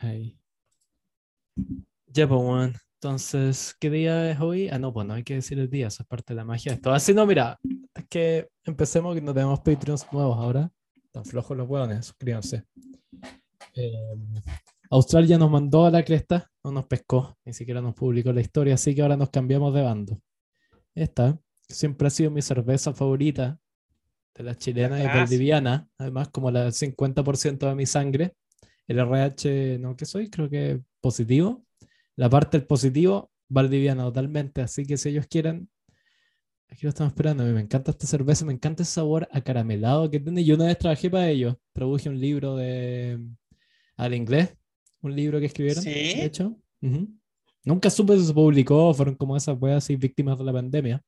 Ahí. Ya, pues, weón. Entonces, ¿qué día es hoy? Ah, no, pues no hay que decir el día, eso es parte de la magia de esto. Así no, mira, es que empecemos que no tenemos Patreons nuevos ahora. Están flojos los hueones, suscríbanse. Eh, Australia nos mandó a la cresta, no nos pescó, ni siquiera nos publicó la historia, así que ahora nos cambiamos de bando. Esta siempre ha sido mi cerveza favorita de la chilena y boliviana, además como la 50% de mi sangre. El RH, no que soy, creo que positivo. La parte del positivo, valdiviana totalmente, así que si ellos quieren, aquí lo estamos esperando. A mí me encanta esta cerveza, me encanta el sabor acaramelado que tiene. Yo una vez trabajé para ellos, traduje un libro de al inglés, un libro que escribieron, ¿Sí? de hecho. Ujú. Nunca supe si se publicó, fueron como esas weas así víctimas de la pandemia.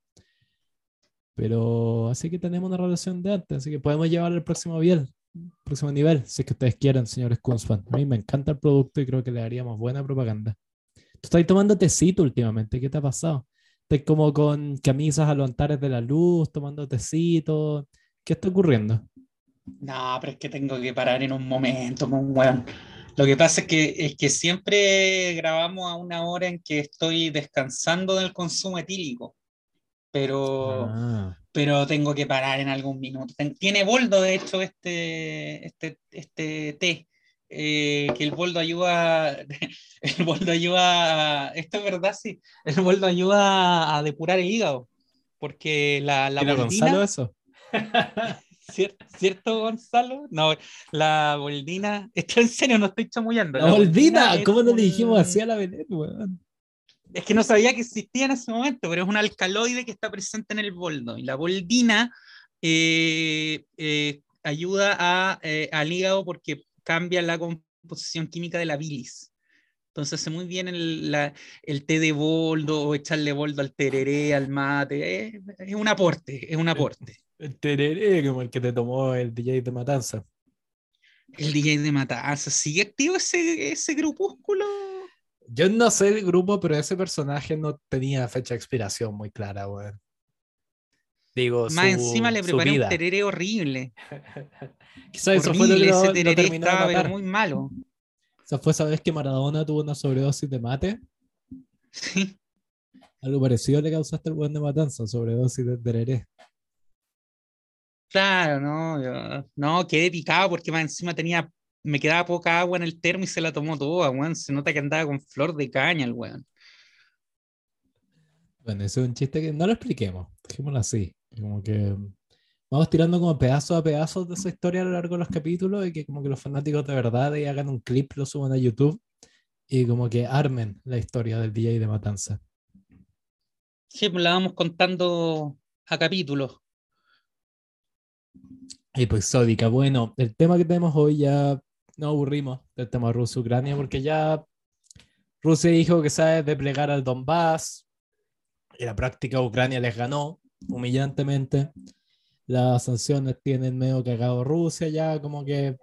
Pero así que tenemos una relación de antes, así que podemos llevar al próximo nivel, próximo nivel, si es que ustedes quieren, señores Kunzman. A mí me encanta el producto y creo que le haríamos buena propaganda. Tú estás tomando tecito últimamente, ¿qué te ha pasado? Estás como con camisas a los altares de la luz, tomando tecito. ¿Qué está ocurriendo? No, pero es que tengo que parar en un momento, pues, weón. Lo que pasa es que, es que siempre grabamos a una hora en que estoy descansando del consumo etílico, pero, Ah, pero tengo que parar en algún minuto. Tiene boldo, de hecho, este, este, este té, eh, que el boldo ayuda, el boldo ayuda, a- esto es verdad, sí, el boldo ayuda a depurar el hígado, porque la, la ¿Tiene boldina- Gonzalo eso? ¿Cier- ¿Cierto, Gonzalo? No, la boldina, esto en serio, no estoy chamullando. La boldina, es ¿cómo no le dijimos así a la Belén, weón? Es que no sabía que existía en ese momento, pero es un alcaloide que está presente en el boldo. Y la boldina eh, eh, ayuda a, eh, al hígado porque cambia la composición química de la bilis. Entonces hace muy bien el, la- el té de boldo o echarle boldo al tereré, al mate. Es, un aporte, es un aporte. El tereré, como el que te tomó el DJ de Matanza. El DJ de Matanza, ¿sigue activo ese, ese grupúsculo? Yo no sé el grupo, pero ese personaje no tenía fecha de expiración muy clara, weón. Digo, Más su- encima le preparé un tereré horrible. Quizás eso fue lo que lo, ese lo tereré de estaba pero matar. muy malo. Esa fue esa vez que Maradona tuvo una sobredosis de mate. Sí. Algo parecido le causaste al weón de Matanza, sobredosis de tereré. Claro, no, yo- no, quedé picado porque más encima tenía, me quedaba poca agua en el termo y se la tomó toda, weón. Se nota que andaba con flor de caña el weón. Bueno, ese es un chiste que no lo expliquemos, dejémoslo así. Como que vamos tirando como pedazos a pedazos de esa historia a lo largo de los capítulos y que como que los fanáticos de verdad y hagan un clip, lo suban a YouTube y como que armen la historia del DJ de Matanza. Sí, pues la vamos contando a capítulos. Episódica. Bueno, el tema que tenemos hoy ya nos aburrimos del tema Rusia-Ucrania porque ya Rusia dijo que sabe desplegar al Donbass. En la práctica Ucrania les ganó humillantemente. Las sanciones tienen medio cagado Rusia ya, como que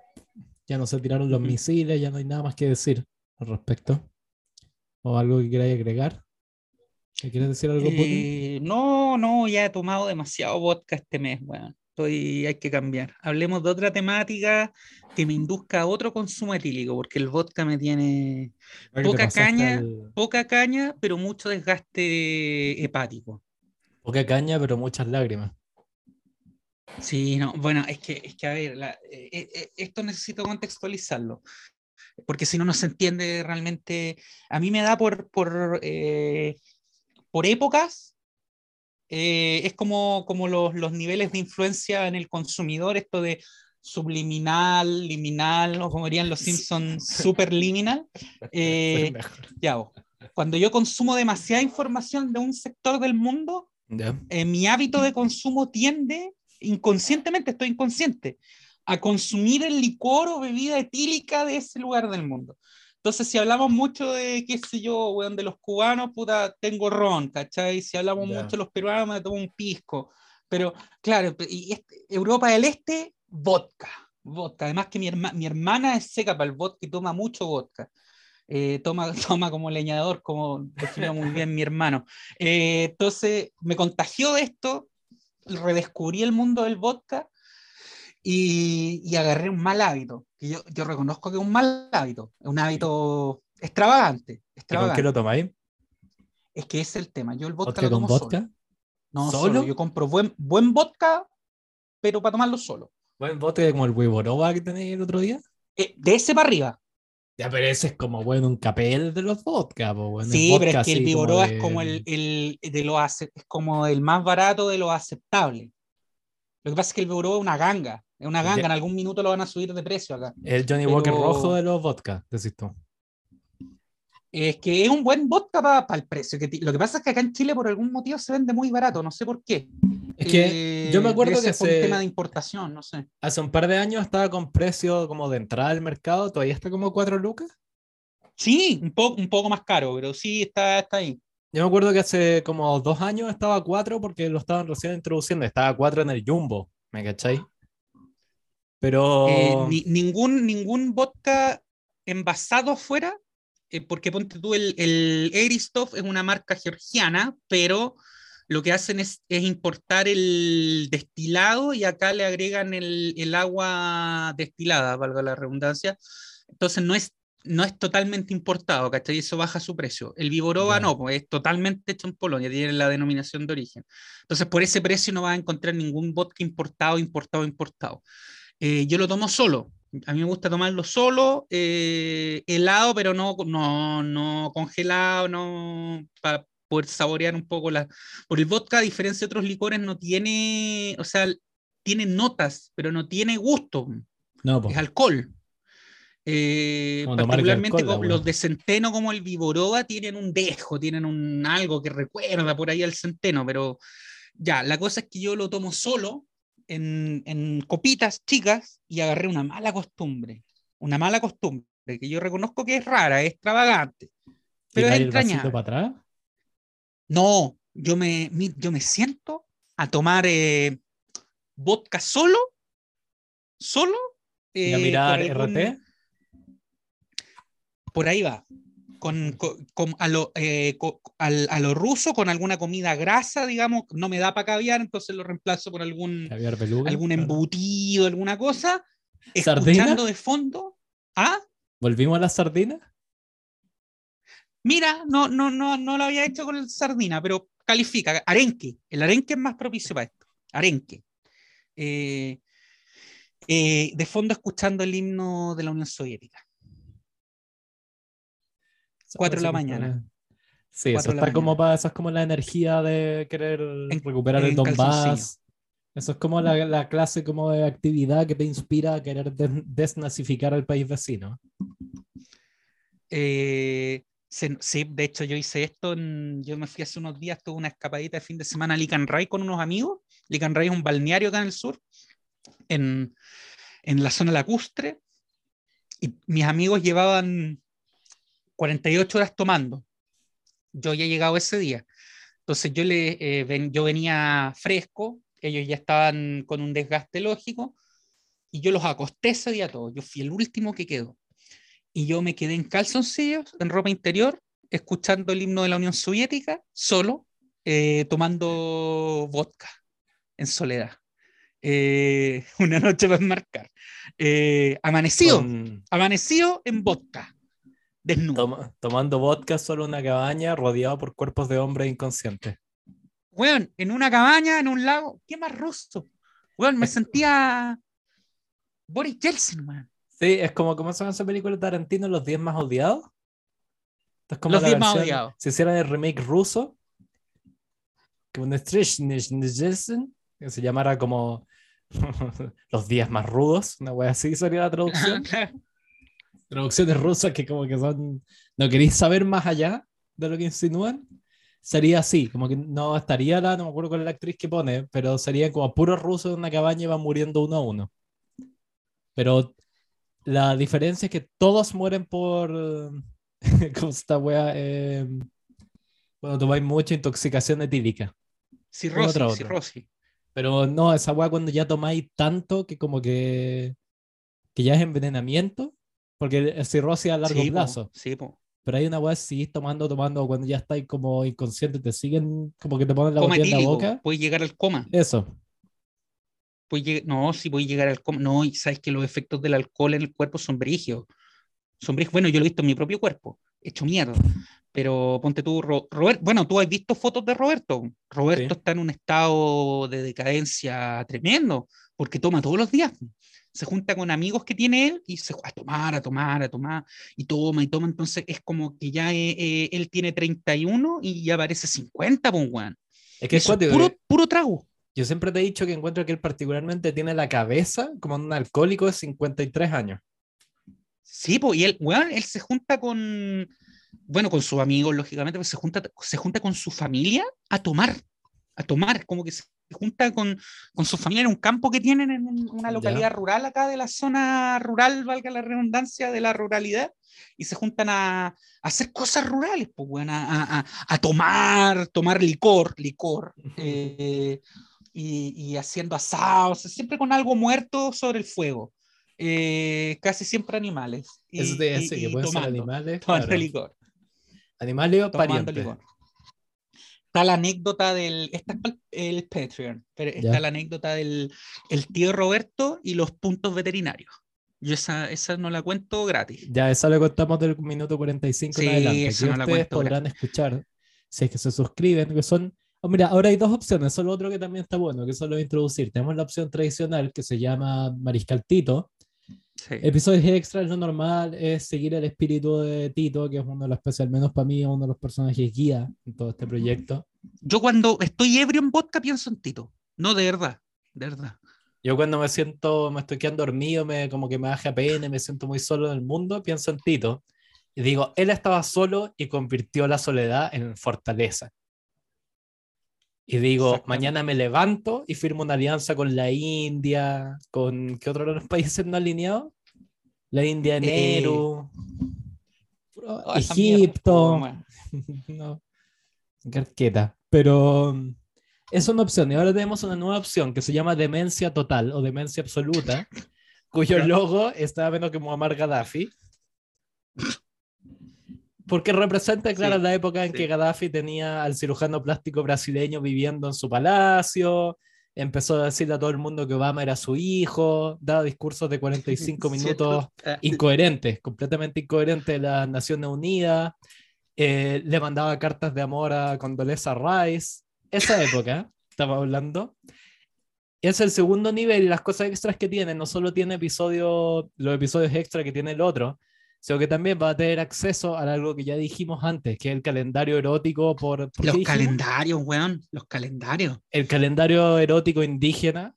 ya no se tiraron los misiles, ya no hay nada más que decir al respecto. ¿O algo que queráis agregar? ¿Me ¿Quieres decir algo, Putin? Eh, no, no, ya he tomado demasiado vodka este mes, weón. Estoy, hay que cambiar. Hablemos de otra temática que me induzca a otro consumo etílico, porque el vodka me tiene poca caña. poca caña, pero mucho desgaste hepático. Poca caña, pero muchas lágrimas. Sí, no, bueno, es que, es que a ver, la- eh, eh, eh, esto necesito contextualizarlo, porque si no, no se entiende realmente. A mí me da por, por, eh, por épocas, eh, es como, como los, los niveles de influencia en el consumidor, esto de subliminal, liminal, o como dirían los Simpsons, superliminal. Eh, ya, cuando yo consumo demasiada información de un sector del mundo, eh, mi hábito de consumo tiende, inconscientemente, estoy inconsciente, a consumir el licor o bebida etílica de ese lugar del mundo. Entonces, si hablamos mucho de, qué sé yo, weón, de los cubanos, puta, tengo ron, ¿cachai? Si hablamos Ya. mucho de los peruanos, me tomo un pisco. Pero, claro, y este- Europa del Este, vodka. Vodka. Además que mi, herma- mi hermana es seca para el vodka y toma mucho vodka. Eh, toma, toma como leñador, como definió muy bien mi hermano. Eh, entonces me contagió de esto, redescubrí el mundo del vodka y, y agarré un mal hábito. Que yo, yo reconozco que es un mal hábito, es un hábito extravagante. ¿Y con extravagante. qué lo tomáis? Es que ese es el tema. Yo el vodka ¿Vodka lo con tomo vodka? solo. No, ¿Solo? solo. Yo compro buen, buen vodka, pero para tomarlo solo. Buen vodka como el Wiboroba que tenéis el otro día. Eh, de ese para arriba. Ya, pero ese es como, bueno, un capel de los vodka, po, bueno, sí, pero vodka es que el Viboroa es como el, el de lo es como el más barato de lo aceptable. Lo que pasa es que el Viboroa es una ganga. Es una ganga. Ya. En algún minuto lo van a subir de precio acá. El Johnny Walker rojo de los vodka, decís tú. Es que es un buen vodka para el precio. Que lo que pasa es que acá en Chile por algún motivo se vende muy barato. No sé por qué. Es que Eh, yo me acuerdo que por un tema de importación, no sé. hace un par de años estaba con precio como de entrada al mercado, todavía está como 4 lucas. Sí, un, poco un poco más caro, pero sí está, está ahí. Yo me acuerdo que hace como dos años estaba a 4 porque lo estaban recién introduciendo, estaba a 4 en el Jumbo, ¿me cachai? Pero Eh, ni- ningún, ningún vodka envasado afuera, eh, porque ponte tú, el, el Eristoff es una marca georgiana, pero lo que hacen es, es importar el destilado y acá le agregan el, el agua destilada, valga la redundancia. Entonces no es, no es totalmente importado, ¿cachai? Eso baja su precio. El Viborova Ya. no, pues es totalmente hecho en Polonia, tiene la denominación de origen. Entonces por ese precio no vas a encontrar ningún vodka importado, importado, importado. Eh, yo lo tomo solo. A mí me gusta tomarlo solo, eh, helado, pero no, no, no congelado, no para poder saborear un poco la. Por el vodka, a diferencia de otros licores, no tiene, o sea, tiene notas, pero no tiene gusto, no, po. es alcohol. Eh, particularmente alcohol, los de centeno como el Viboroba tienen un dejo, tienen un algo que recuerda por ahí al centeno, pero ya, la cosa es que yo lo tomo solo en, en copitas chicas y agarré una mala costumbre, una mala costumbre que yo reconozco que es rara, es extravagante, pero es ¿Tiráis el vasito entrañable. para atrás? No, yo me, yo me siento a tomar eh, vodka solo, solo. ¿Y a eh, mirar algún- RT? por ahí va. Con, co- con- a, lo, eh, co- al- a lo ruso, con alguna comida grasa, digamos, no me da para caviar, entonces lo reemplazo por algún, algún claro. embutido, alguna cosa, ¿Sardina? escuchando de fondo. Ah, ¿Volvimos a las sardinas? mira, no, no, no, no lo había hecho con el sardina, pero califica. Arenque, el arenque es más propicio para esto. Arenque. Eh, eh, de fondo escuchando el himno de la Unión Soviética. Cuatro de la mañana. Sí, eso está como para, eso es como la energía de querer recuperar el en Donbass. calzoncillo. Eso es como la, la clase como de actividad que te inspira a querer des- desnazificar al país vecino. Eh, se- sí, de hecho yo hice esto, en- yo me fui hace unos días, tuve una escapadita de fin de semana a Licanray con unos amigos. Licanray es un balneario acá en el sur, en, en la zona lacustre, y mis amigos llevaban 48 horas tomando. Yo ya he llegado ese día. Entonces yo, le, eh, ven- yo venía fresco, ellos ya estaban con un desgaste lógico, y yo los acosté ese día todos. Yo fui el último que quedó y yo me quedé en calzoncillos, en ropa interior, escuchando el himno de la Unión Soviética, solo, eh, tomando vodka en soledad. Eh, una noche para enmarcar. Eh, amanecido, Con- amanecido en vodka, desnudo. toma- tomando vodka solo en una cabaña rodeado por cuerpos de hombres inconscientes. Weón, en una cabaña, en un lago, ¿qué más ruso? Weón, me sentía Boris Yeltsin, weón. Sí, es como, ¿cómo se llama esa película de Tarantino? Los 10 más odiados. Es como Los la 10 más odiados. Si hicieran el remake ruso, que se llamara como Los 10 más rudos, una wea así sería la traducción. Traducciones rusas que como que son, no queréis saber más allá de lo que insinúan. Sería así, como que no estaría la, no me acuerdo cuál es la actriz que pone, pero serían como puros rusos en una cabaña y van muriendo uno a uno. Pero la diferencia es que todos mueren por. ¿Cómo se esta wea? Eh, cuando tomáis mucha intoxicación etílica. Cirrosis, otra, otra. cirrosis. Pero no, esa wea cuando ya tomáis tanto que como que. que ya es envenenamiento. Porque cirrosis a largo Sí, po, plazo. sí, po. Pero hay una si sigues tomando, tomando, cuando ya estáis como inconsciente, te siguen como que te ponen la Coma botella en la boca. puede llegar al coma. Eso. no, si voy a llegar al coma. No, y sabes que los efectos del alcohol en el cuerpo son brígidos. Son brígidos. Bueno, yo lo he visto en mi propio cuerpo, hecho mierda. Pero ponte tú, Roberto, bueno, tú has visto fotos de Roberto. Roberto está en un estado de decadencia tremendo, porque toma todos los días. Se junta con amigos que tiene él y se a tomar, a tomar, a tomar, y toma, y toma. Entonces es como que ya eh, eh, él tiene 31 y ya parece 50, pues, Es que es puro, puro trago. Yo siempre te he dicho que encuentro que él particularmente tiene la cabeza como un alcohólico de 53 años. Sí, pues, y él, weón, él se junta con, bueno, con sus amigos, lógicamente, pues se junta, se junta con su familia a tomar, a tomar, como que se junta con, con su familia en un campo que tienen en una localidad rural acá de la zona rural, valga la redundancia de la ruralidad, y se juntan a, a hacer cosas rurales, pues, bueno, a, a, a, tomar, tomar licor, licor, eh, y, y, haciendo asados, siempre con algo muerto sobre el fuego. Eh, casi siempre animales. Y, Eso te dice que pueden ser animales. Tomando licor. Animales o parientes. Está la anécdota del. Esta es el Patreon, pero está la anécdota del el tío Roberto y los puntos veterinarios. Yo esa, esa no la cuento gratis. Ya, esa la contamos del minuto 45 en adelante. Esa no la ustedes podrán escuchar si es que se suscriben, que son. Oh, mira, ahora hay dos opciones, solo otro que también está bueno, que solo introducir. Tenemos la opción tradicional que se llama Mariscal Tito, Episodios extra, lo normal es seguir el espíritu de Tito, que es uno de los, especial menos para mí, uno de los personajes guía en todo este proyecto. Yo cuando estoy ebrio en vodka pienso en Tito. No, de verdad, de verdad. Yo cuando me siento, me estoy quedando dormido, me, como que me baja pena, me siento muy solo en el mundo, pienso en Tito. Y digo, él estaba solo y convirtió la soledad en fortaleza. Y digo, mañana me levanto y firmo una alianza con la India, con ¿qué otro de los países no alineados? La India, Nehru, oh, Egipto, no, carqueta. Pero es una opción. Y ahora tenemos una nueva opción que se llama demencia total o demencia absoluta, cuyo logo está menos que Muammar Gaddafi. Porque representa, claro, la época en que Gaddafi tenía al cirujano plástico brasileño viviendo en su palacio, empezó a decirle a todo el mundo que Obama era su hijo, daba discursos de 45 minutos ah. incoherentes, completamente incoherentes de las Naciones Unidas, eh, le mandaba cartas de amor a Condoleezza Rice, esa época, estaba hablando. Es el segundo nivel y las cosas extras que tiene, no solo tiene episodios, los episodios extra que tiene el otro, sino que también va a tener acceso a algo que ya dijimos antes, que es el calendario erótico por... los calendarios, weón, los calendarios. El calendario erótico indígena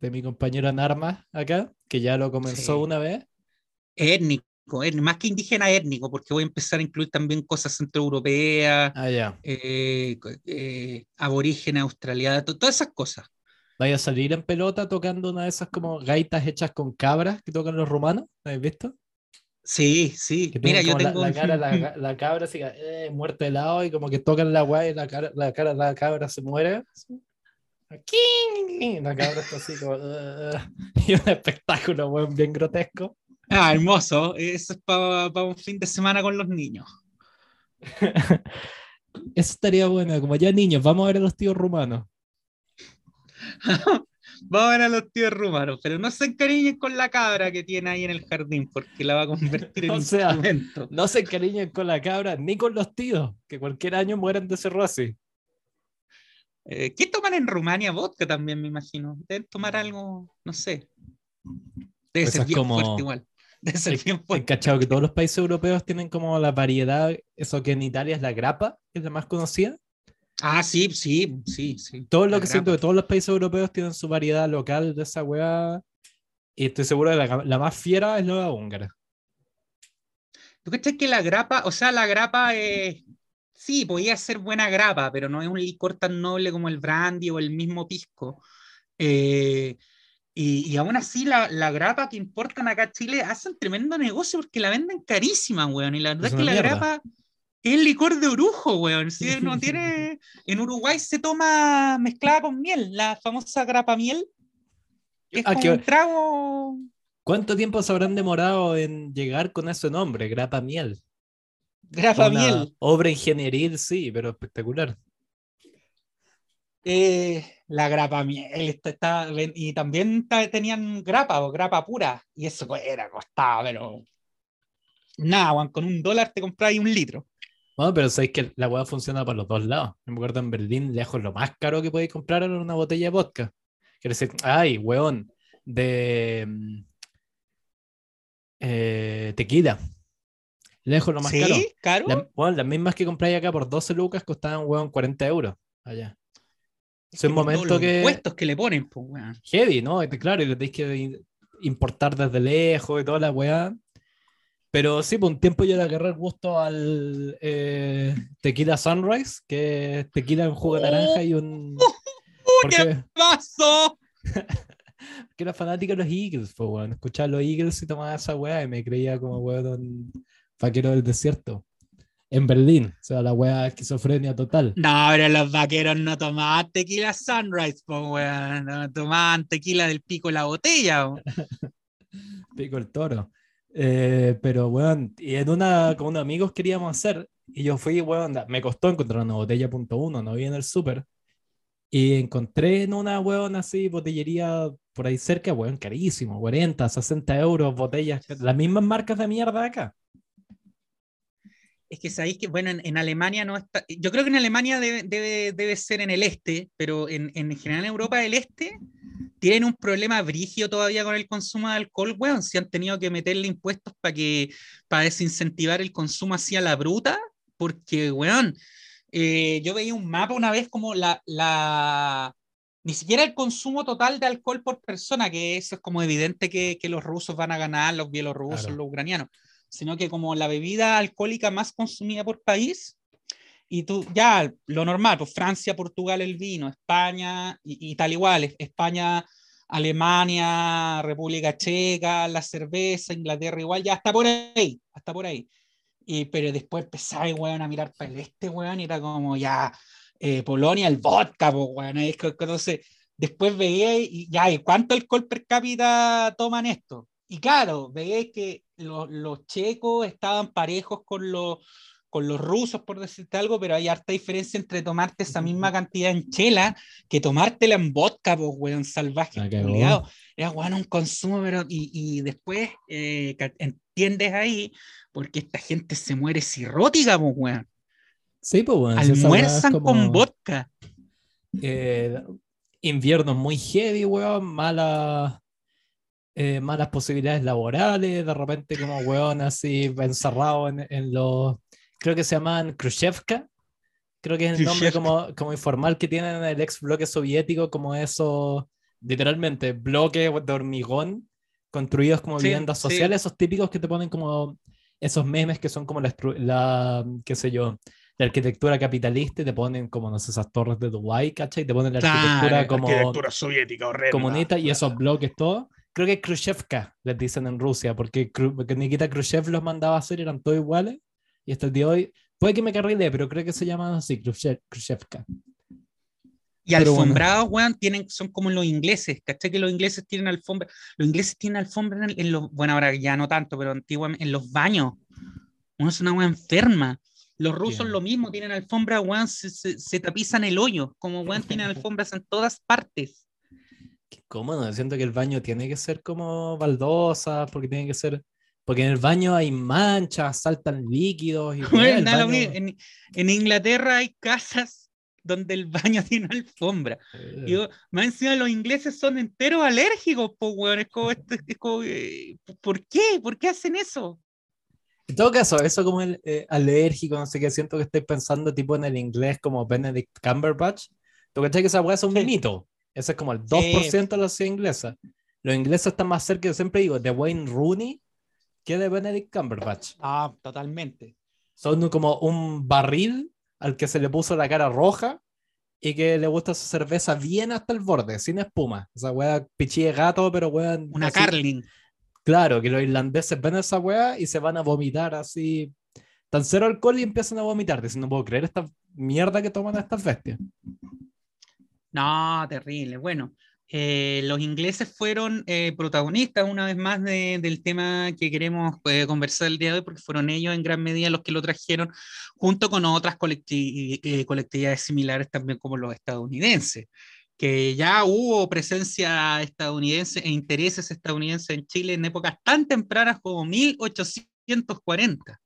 de mi compañero en armas acá, que ya lo comenzó una vez. Étnico, más que indígena étnico, porque voy a empezar a incluir también cosas centroeuropeas, ah, eh, eh, aborígenes, australianas, todas esas cosas. Vaya a salir en pelota tocando una de esas como gaitas hechas con cabras que tocan los romanos, ¿habéis visto? Sí, sí. Mira, yo tengo. La, cara, la, la, cabra así, eh, muerta de lado y como que tocan la guay y la cara, la cara de la cabra se muere. La cabra está así como. y un espectáculo, bien grotesco. Ah, hermoso. Eso es para un fin de semana con los niños. Eso estaría bueno, como ya niños, vamos a ver a los tíos rumanos. Vamos a ver a los tíos rumanos, pero no se encariñen con la cabra que tiene ahí en el jardín, porque la va a convertir en o sea, No se encariñen con la cabra ni con los tíos, que cualquier año mueren de cirrosis. Eh, ¿Qué toman en Rumania? Vodka también, me imagino. Deben tomar algo, no sé. Debe pues ser bien fuerte igual. Debe ser bien fuerte. cachado que todos los países europeos tienen como la variedad, eso que en Italia es la grapa, que es la más conocida. Ah, sí, sí, sí, sí. Todo lo que siento que todos los países europeos tienen su variedad local de esa weá. Y estoy seguro de la, la más fiera es la húngara. ¿Tú crees que la grapa, o sea, la grapa es. Sí, podía ser buena grapa, pero no es un licor tan noble como el brandy o el mismo pisco. Eh, y, y, aún así, la, la, grapa que importan acá a Chile hacen tremendo negocio porque la venden carísima, weón. Y la verdad es, que la grapa es licor de orujo, weón. Si no tiene. En Uruguay se toma mezclada con miel, la famosa grapa miel. Es ah, un trago. ¿Cuánto tiempo se habrán demorado en llegar con ese nombre, grapa miel? Grapa miel. Obra ingenieril, sí, pero espectacular. Eh, la grapa miel, está, y también ta- tenían grapa o grapa pura, y eso era, costaba, pero nada, weón, con un dólar te compras un litro. Bueno, pero sabéis que la weá funciona para los dos lados. Me acuerdo en Berlín, lejos, lo más caro que podéis comprar era una botella de vodka. Quiere decir, ay, weón, de mm, eh, tequila. Lejos, lo más ¿Sí? caro. ¿Caro? La- weón, las mismas que compráis acá por 12 lucas costaban, weón, 40 euros allá. Es es un momento los que- impuestos que le ponen, pues, weón. Heavy, ¿no? Claro, y lo tenéis que importar desde lejos y toda la weá. Pero sí, por un tiempo yo le agarré el gusto al eh, tequila Sunrise, que es tequila en jugo de naranja y un. Porque, ¡Paso! porque era fanático de los Eagles, pues, weón. Escuchaba a los Eagles y tomaba esa weá y me creía como weón vaquero del desierto. En Berlín, o sea, la weá esquizofrenia total. No, pero los vaqueros no tomaban tequila Sunrise, pues, weón. No tomaban tequila del pico de la botella, weón. Pico el toro. Eh, pero, weón, y en una con unos amigos queríamos hacer, y yo fui, weón, me costó encontrar una botella punto uno, no vi en el súper, y encontré en una, weón, así, botillería por ahí cerca, weón, carísimo, 40, 60 euros, botellas, las mismas marcas de mierda acá. Es que sabéis que, bueno, en, en Alemania no está. Yo creo que en Alemania debe, debe, debe ser en el este, pero en, en general en Europa del Este tienen un problema brigio todavía con el consumo de alcohol, weón. Si han tenido que meterle impuestos para que para desincentivar el consumo hacia la bruta, porque, weón, eh, yo veía un mapa una vez como la, la. Ni siquiera el consumo total de alcohol por persona, que eso es como evidente que, que los rusos van a ganar, los bielorrusos, Claro. los ucranianos sino que como la bebida alcohólica más consumida por país, y tú, ya, lo normal, pues Francia, Portugal el vino, España, y, tal igual, es- España, Alemania, República Checa, la cerveza, Inglaterra igual, ya hasta por ahí, hasta por ahí. Y, pero después empezaba, weón, a mirar para el este, weón, y era como ya, eh, Polonia, el vodka, pues, weón, entonces, después veía y ya, ¿y cuánto alcohol per cápita toman esto? Y claro, veía que los, los checos estaban parejos con los, con los rusos, por decirte algo, pero hay harta diferencia entre tomarte esa misma cantidad en chela que tomártela en vodka, pues, weón, salvaje. Culiao. Era, weón, un consumo, pero. Y, y después eh, entiendes ahí, porque esta gente se muere cirrótica, pues, weón. Sí, pues, weón. Almuerzan como, con vodka. eh, inviernos muy heavy, weón, malas, eh, malas posibilidades laborales, de repente como weón así encerrado en, en los, creo que se llaman Khrushchevka, creo que es el nombre como, como informal que tienen en el ex bloque soviético, como esos, literalmente, bloques de hormigón construidos como Sí, viviendas sí. sociales, esos típicos que te ponen como esos memes que son como la, la qué sé yo, la arquitectura capitalista y te ponen como, no sé, esas torres de Dubái, ¿cachai? Te ponen la arquitectura como soviética horrenda. comunista y esos bloques, todo. Creo que Khrushchevka, les dicen en Rusia, porque, porque Nikita Khrushchev los mandaba a hacer, eran todos iguales. Y hasta el día de hoy, puede que me carrile, pero creo que se llaman así, Khrushchev- Khrushchevka. Y Pero bueno. alfombrados, weón, tienen, son como los ingleses, ¿cachai? Que los ingleses tienen alfombra. Los ingleses tienen alfombra en, en los, bueno, ahora ya no tanto, pero antiguamente en los baños. Uno es una weón enferma. Los rusos Bien. lo mismo, tienen alfombra, weón, se, se, se tapizan el hoyo, como weón, tienen alfombras en todas partes. Qué cómodo, siento que el baño tiene que ser como baldosa, porque tiene que ser. Porque en el baño hay manchas, saltan líquidos. Y weá, Weón, el da lo baño- en, en Inglaterra hay casas donde el baño tiene alfombra. eh, yo, más encima los ingleses son enteros alérgicos, pues, weón. Es como, esto- es como, eh, ¿por qué? ¿Por qué hacen eso? En todo caso, eso como el eh, alérgico, no sé qué, siento que estoy pensando tipo en el inglés como Benedict Cumberbatch. ¿Tú cachai que esa weá es un Sí. mito? Ese es como el 2% de la sociedad inglesa. Los ingleses están más cerca, yo siempre digo, de Wayne Rooney que de Benedict Cumberbatch. Ah, totalmente. Son como un barril al que se le puso la cara roja y que le gusta su cerveza bien hasta el borde, sin espuma. Esa weá pichí de gato, pero weá. Una así- Carling. Claro, que los irlandeses ven esa weá y se van a vomitar así. Tan cero alcohol y empiezan a vomitar. Dicen, no puedo creer esta mierda que toman estas bestias. No, terrible. Bueno, eh, los ingleses fueron eh, protagonistas una vez más de, del tema que queremos eh, conversar el día de hoy, porque fueron ellos en gran medida los que lo trajeron, junto con otras colectivi colectividades similares también como los estadounidenses, que ya hubo presencia estadounidense e intereses estadounidenses en Chile en épocas tan tempranas como 1840.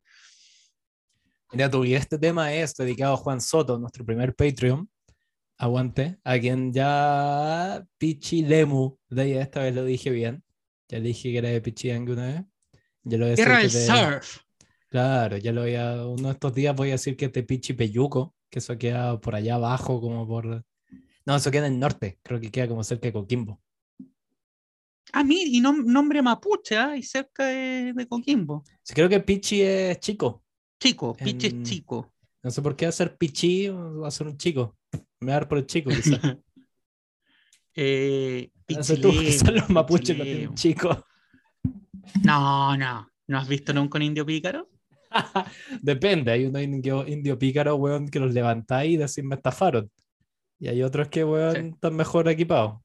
Mira, tú, y este tema es dedicado a Juan Soto, nuestro primer Patreon, aguante, a quien ya Pichi Lemu, de ahí esta vez lo dije bien, ya dije que era de Pichi una vez. Ya lo Guerra del surf. Claro, ya lo voy a, uno de estos días voy a decir que de Pichi Peyuco, que eso queda por allá abajo, como por... No, eso queda en el norte, creo que queda como cerca de Coquimbo. Ah, mí, y nombre mapuche, ¿eh? y cerca de, Coquimbo. Sí, creo que Pichi es chico. Chico, Pichi es chico. No sé por qué hacer Pichi, va a ser un chico. Me dar por el chico, quizás. eh, tú, quizás los mapuches lo tienen chico. No, no. ¿No has visto nunca un indio pícaro? Depende, hay unos indio, indio pícaro, weón, que los levantáis y decís me estafaron. Y hay otros que, weón, están mejor equipados.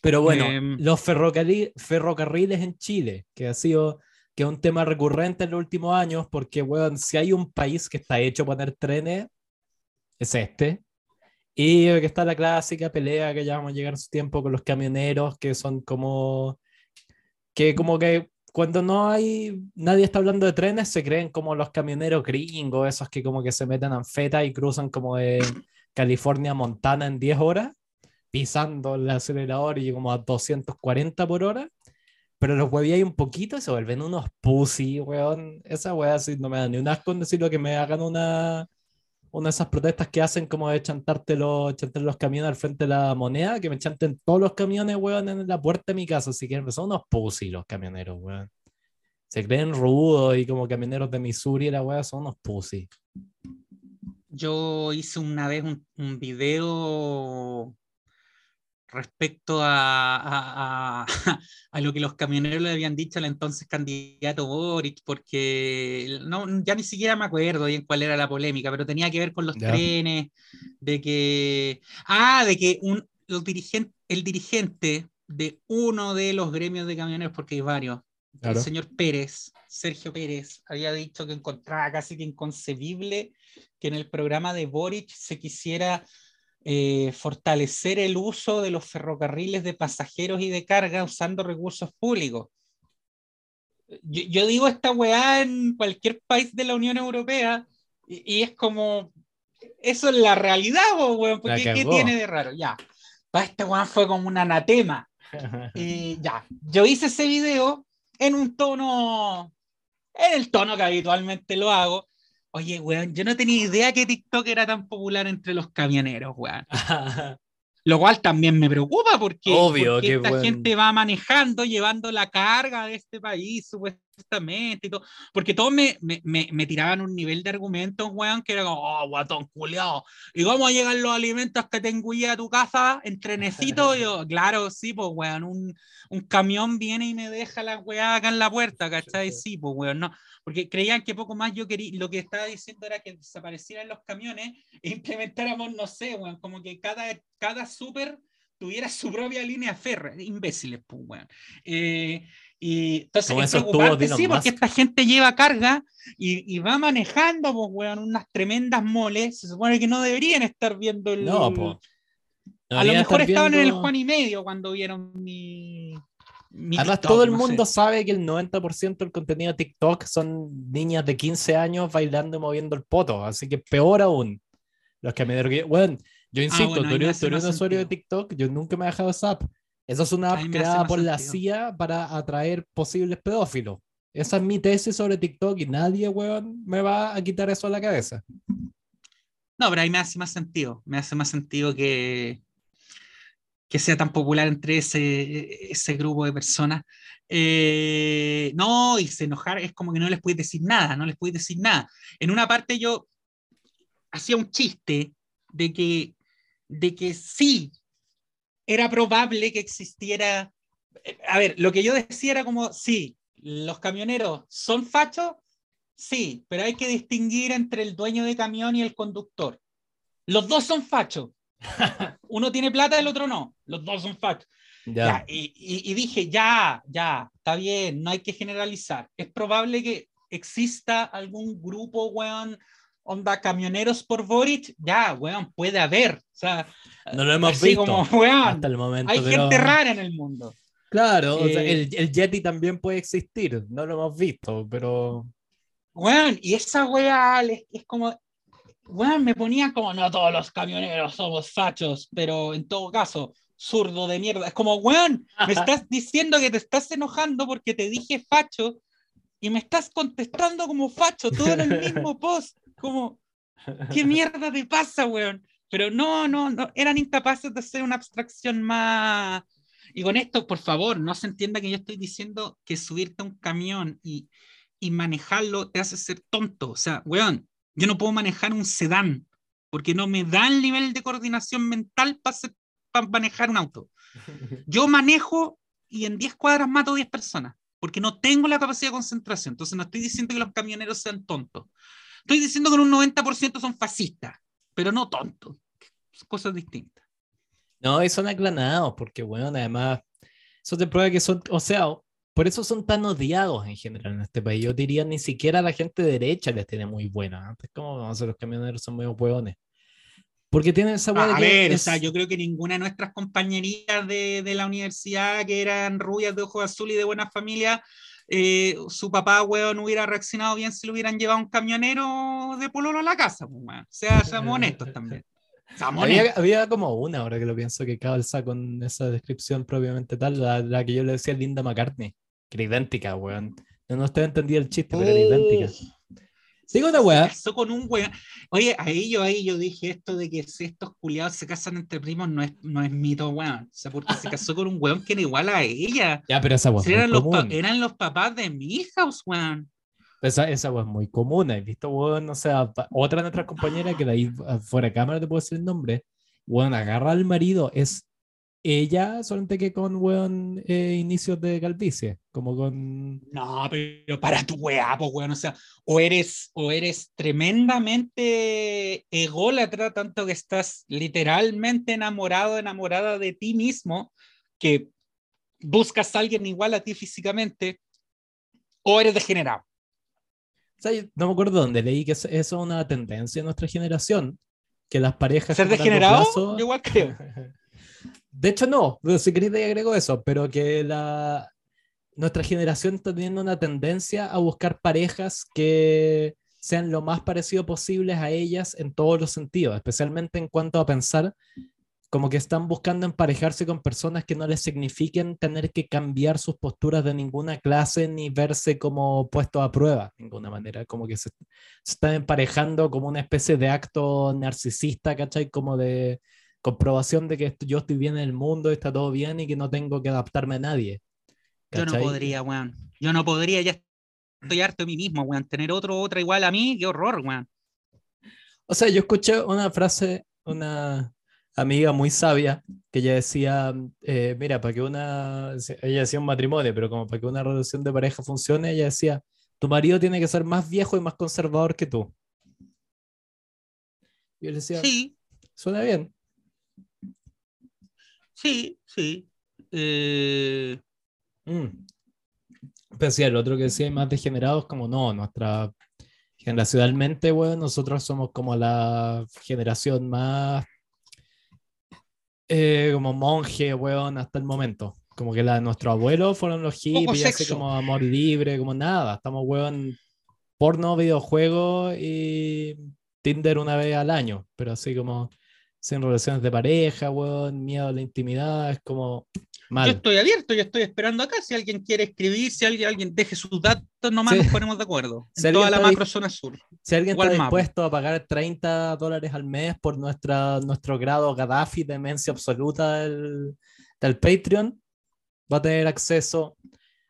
Pero bueno, em, los ferrocarriles en Chile, que ha sido que es un tema recurrente en los últimos años, porque, weón, si hay un país que está hecho para tener trenes, es este. Y que está la clásica pelea que ya vamos a llegar a su tiempo con los camioneros, que son como. que como que cuando no hay. nadie está hablando de trenes, se creen como los camioneros gringos, esos que como que se meten en feta y cruzan como de California a Montana en 10 horas, pisando el acelerador y como a 240 por hora. Pero los hay un poquito y se vuelven unos pussy, weón. Esa weá así no me da ni un asco en decirlo que me hagan una una de esas protestas que hacen como de chantarte los, los camiones al frente de la moneda, que me chanten todos los camiones, weón, en la puerta de mi casa. Así que son unos pussy los camioneros, weón. Se creen rudos y como camioneros de Missouri, la weón, son unos pussy. Yo hice una vez un, un video respecto a, a, lo que los camioneros le habían dicho al entonces candidato Boric, porque no, ya ni siquiera me acuerdo bien cuál era la polémica, pero tenía que ver con los trenes, de que, ah, de que un, dirigente, el dirigente de uno de los gremios de camioneros, porque hay varios, el señor Pérez, Sergio Pérez, había dicho que encontraba casi que inconcebible que en el programa de Boric se quisiera eh, fortalecer el uso de los ferrocarriles de pasajeros y de carga usando recursos públicos. Yo, digo esta weá en cualquier país de la Unión Europea y, es como, eso es la realidad, weón, porque ¿qué tiene de raro? Ya, para este weá fue como un anatema. y ya, yo hice ese video en un tono, en el tono que habitualmente lo hago, Oye, weón, yo no tenía idea que TikTok era tan popular entre los camioneros, weón. Lo cual también me preocupa porque, Obvio, esta gente va manejando, llevando la carga de este país, supuestamente, y todo. Porque todos me, me, me, tiraban un nivel de argumentos, weón, que era como, oh, guatón culiao. ¿Y cómo llegan los alimentos que te engullé a tu casa en trenecito? yo, claro, sí, pues, weón, un, un, camión viene y me deja la weá acá en la puerta, ¿cachai? Sí, pues, weón, no porque creían que poco más yo quería, lo que estaba diciendo era que desaparecieran los camiones e implementáramos, no sé, weón, como que cada, cada súper tuviera su propia línea férrea, imbéciles, pues, weón. Eh, y entonces es preocupante, sí, porque esta gente lleva carga y, y va manejando, pues, weón, unas tremendas moles, se supone que no deberían estar viendo el... No, pues. a lo mejor estaban en el Juan y medio cuando vieron mi, Además, todo el mundo sabe que el 90% del contenido de TikTok son niñas de 15 años bailando y moviendo el poto, así que peor aún. Los que me bueno, yo ah, insisto, tú, eres, un usuario de TikTok, yo nunca me he dejado esa app. Eso es una app creada por la CIA para atraer posibles pedófilos. Esa es mi tesis sobre TikTok y nadie, weón, me va a quitar eso a la cabeza. No, pero ahí me hace más sentido. Me hace más sentido que, que sea tan popular entre ese, ese grupo de personas. Eh, no, y se enojar es como que no les puedes decir nada, no les puedes decir nada. En una parte yo hacía un chiste de que, de que sí, era probable que existiera... A ver, lo que yo decía era como, sí, los camioneros son fachos, sí, pero hay que distinguir entre el dueño de camión y el conductor. Los dos son fachos, Uno tiene plata, el otro no. Los dos son fachos. Ya. Ya, y, y- y dije, ya, ya, está bien, no hay que generalizar. Es probable que exista algún grupo, weón, onda camioneros por Boric. Ya, weón, puede haber. O sea, No lo hemos visto como, weón, hasta el momento. hay pero- gente rara en el mundo. Claro, o sea, Eh, el, el Yeti también puede existir, no lo hemos visto, pero Weón, y esa weá le- es como, weón, me ponía como, no todos los camioneros somos fachos, pero en todo caso, zurdo de mierda. Es como, weón, me estás diciendo que te estás enojando porque te dije facho y me estás contestando como facho, todo en el mismo post. Como, ¿qué mierda te pasa, weón? Pero no, no, no, eran incapaces de hacer una abstracción más. Y con esto, por favor, no se entienda que yo estoy diciendo que subirte a un camión y, y manejarlo te hace ser tonto. O sea, weón, yo no puedo manejar un sedán porque no me da el nivel de coordinación mental para manejar un auto. Yo manejo y en 10 cuadras mato a 10 personas porque no tengo la capacidad de concentración. Entonces no estoy diciendo que los camioneros sean tontos. Estoy diciendo que en un 90% son fascistas, pero no tontos. Son cosas distintas. no, y son aclanados, porque bueno, además, eso te prueba que son, o sea, por eso son tan odiados en general en este país. Yo diría ni siquiera la gente derecha les tiene muy buena. Es como vamos a hacer los camioneros son muy hueones. Porque tienen esa de A ver, o sea, yo creo que ninguna de nuestras compañerías de, de la universidad que eran rubias de ojos azul y de buena familia, eh, su papá, weón, hubiera reaccionado bien si le hubieran llevado un camionero de pololo a la casa, pues, weón. O sea, seamos honestos también. Seamos Había, honestos. había como una, ahora que lo pienso, que calza con esa descripción propiamente tal, la, la que yo le decía a Linda McCartney, que era idéntica, weón. No, no usted entendía el chiste, pero era idéntica. Digo una Se weá. casó con un weón. Oye, ahí yo, ahí yo dije esto de que si estos culiados se casan entre primos no es, no es mito, weón. O sea, porque se casó con un weón que era igual a ella. Ya, pero esa weá eran, los eran los papás de Milhouse, weón. Esa, esa weá es muy común. ¿Has visto, weón? O sea, otra de nuestras compañeras que de ahí a- fuera de cámara te puedo decir el nombre. Weón, agarra al marido. Es ella, solamente que con, weón, eh, inicios de calvicie. Como con. No, pero para tu weá, pues, weón. O sea, o eres, o eres tremendamente ególatra, tanto que estás literalmente enamorado, enamorada de ti mismo, que buscas a alguien igual a ti físicamente, o eres degenerado. O sea, no me acuerdo dónde leí que eso es una tendencia en nuestra generación. Que las parejas. ¿Ser degenerado? plazo- Yo igual creo. De hecho, no. Si queréis, te agrego eso. Pero que la, nuestra generación está teniendo una tendencia a buscar parejas que sean lo más parecido posibles a ellas en todos los sentidos, especialmente en cuanto a pensar como que están buscando emparejarse con personas que no les signifiquen tener que cambiar sus posturas de ninguna clase ni verse como puestos a prueba de ninguna manera, como que se, se están emparejando como una especie de acto narcisista, ¿cachai? Como de comprobación de que esto- yo estoy bien en el mundo, está todo bien y que no tengo que adaptarme a nadie. Yo no podría, weón. Yo no podría, ya estoy harto de mí mismo, weón. Tener otro, otra igual a mí, qué horror, weón. O sea, yo escuché una frase, una amiga muy sabia, que ella decía, eh, mira, para que una, ella decía un matrimonio, pero como para que una relación de pareja funcione, ella decía, tu marido tiene que ser más viejo y más conservador que tú. Yo le decía, Sí, suena bien. Sí, sí. Eh, Mm. Otro que decía más degenerados, como no, nuestra generacionalmente, bueno, nosotros somos como la generación más eh, como monje, weón, hasta el momento. Como que la de nuestros abuelos fueron los hippies, así como amor libre, como nada. Estamos, weón, porno, videojuegos y Tinder una vez al año, pero así como sin relaciones de pareja, weón, miedo a la intimidad, es como yo mal. estoy abierto, yo estoy esperando acá. Si alguien quiere escribir, si alguien, alguien deje sus datos, nomás Sí. nos ponemos de acuerdo. Si en toda la macro zona sur. Si alguien Igual está dispuesto a pagar 30 dólares al mes por nuestra, nuestro grado Gaddafi, demencia absoluta del, del Patreon, va a tener acceso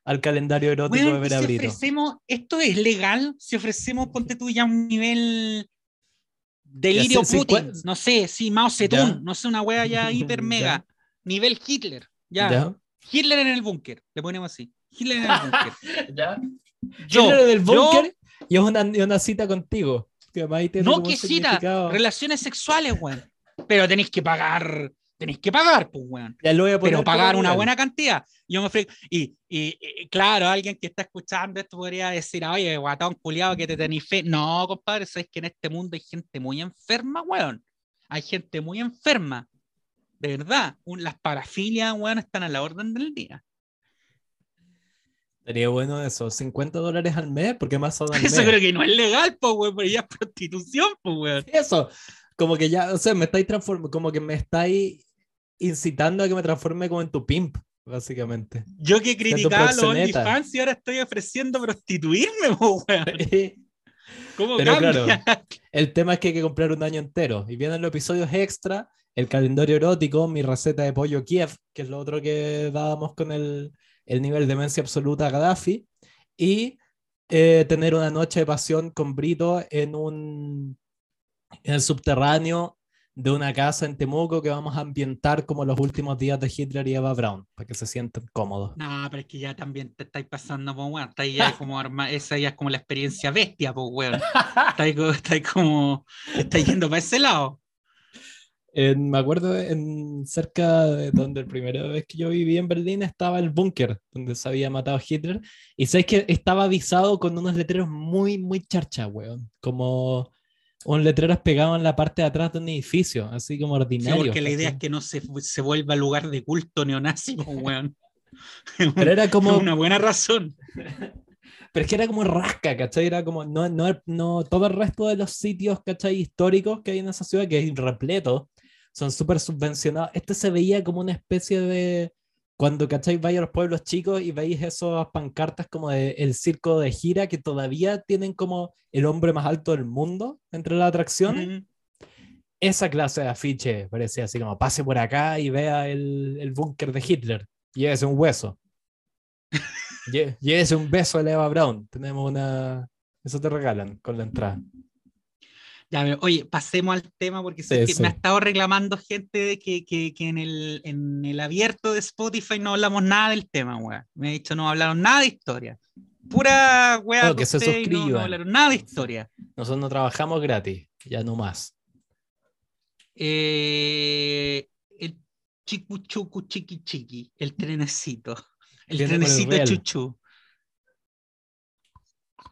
al calendario erótico Weón, de y si Verabrito. ofrecemos, ¿esto es legal? Si ofrecemos, ponte tú ya un nivel delirio Ya, Putin, no sé, sí, Mao Ya. Zedong, no sé, una wea ya hiper mega, Ya. nivel Hitler, ya. ¿Ya? Hitler en el búnker, le ponemos así. Hitler en el búnker. ¿Ya? Yo, Hitler del yo- búnker y es una, cita contigo. Que no, que cita, relaciones sexuales, weón. pero tenéis que pagar, tenéis que pagar, pues, weón. Ya lo voy a poner Pero pagar una buena cantidad. Yo me ofrezco- y, y, y, claro, alguien que está escuchando esto podría decir, oye, guatón culiado, que te tenéis fe. No, compadre, sabes que en este mundo hay gente muy enferma, weón. Hay gente muy enferma. De verdad. Un- las parafilias, weón, están a la orden del día. Sería bueno eso, 50 dólares al mes, porque más son al Eso mes. creo que no es legal, pues, weón, pero ya es prostitución, pues, weón. Eso, como que ya, o sea, me estáis transformando, como que me estáis incitando a que me transforme como en tu pimp, básicamente. Yo que criticaba los proxeneta. OnlyFans y ahora estoy ofreciendo prostituirme, pues, weón. ¿Cómo Pero cambia? El tema es que hay que comprar un año entero. Y vienen los episodios extra, el calendario erótico, mi receta de pollo Kiev, que es lo otro que dábamos con el, el nivel de demencia absoluta a Gaddafi, y eh, tener una noche de pasión con Brito en un en el subterráneo de una casa en Temuco que vamos a ambientar como los últimos días de Hitler y Eva Braun, para que se sientan cómodos. No, pero es que ya también te estáis pasando, pues, weón. Estáis ya como arma... Esa ya es como la experiencia bestia, pues, weón. Estáis, estáis como. Estáis yendo para ese lado. En- me acuerdo en cerca de donde la primera vez que yo viví en Berlín estaba el búnker donde se había matado Hitler y sabes que estaba avisado con unos letreros muy muy charcha, weón, como un letrero pegado en la parte de atrás de un edificio, así como Sí, ordinario. porque la idea es que no se, se vuelva lugar de culto neonazi, weón. Pero era como, Una buena razón. pero es que era como rasca, ¿cachai? Era como, no, no, no, todo el resto de los sitios, ¿cachai? Históricos que hay en esa ciudad, que es repleto, son súper subvencionados. Este se veía como una especie de, cuando, ¿cachai? Vais a los pueblos chicos y veis esas pancartas como de el circo de gira, que todavía tienen como el hombre más alto del mundo entre las atracciones. Ujú. Esa clase de afiche parecía así como, pase por acá y vea el, el búnker de Hitler. Llévese un hueso. Lle- Llévese un beso de Eva Brown. Tenemos una... Eso te regalan con la entrada. Ya, oye, pasemos al tema porque sé Sí, que sí. me ha estado reclamando gente de que, que, que en, el, en el abierto de Spotify no hablamos nada del tema, weón. Me ha dicho no hablaron nada de historia. Pura weá. Que se y no- No, suscriban. hablaron nada de historia. Nosotros no trabajamos gratis, ya no más. Eh, el chicu chucu chiqui chiqui, el trenecito. El trenecito chuchu.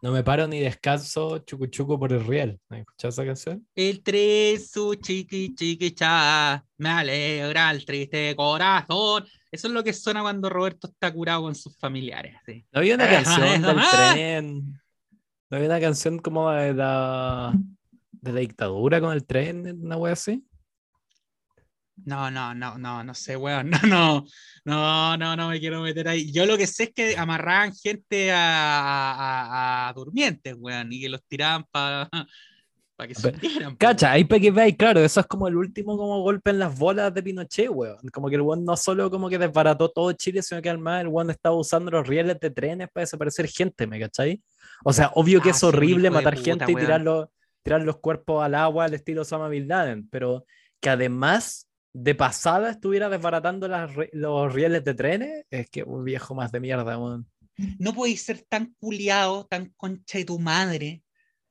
No me paro ni descanso chucu chucu por el riel. ¿Has escuchado esa canción? El tresu chiqui chiqui cha, me alegra el triste corazón. Eso es lo que suena cuando Roberto está curado con sus familiares. sí. No había una canción del ah. tren. No había una canción como de la, de la dictadura con el tren, una wea así. No, no, no, no, no sé, weón. No, no, no, no, no me quiero meter ahí. Yo lo que sé es que amarraban gente a, a, a durmientes, weón, y que los tiraban para que se po, Cacha, ahí para que veáis, claro, eso es como el último como golpe en las bolas de Pinochet, weón. Como que el weón no solo como que desbarató todo Chile, sino que además el weón estaba usando los rieles de trenes para desaparecer gente, ¿me cachai? O sea, obvio que Ah, es horrible matar puta, gente y tirar los, tirar los cuerpos al agua al estilo Osama Bin Laden, pero que además de pasada estuviera desbaratando las los rieles de trenes, es que un viejo más de mierda, weón. No podéis ser tan culiado, tan concha de tu madre,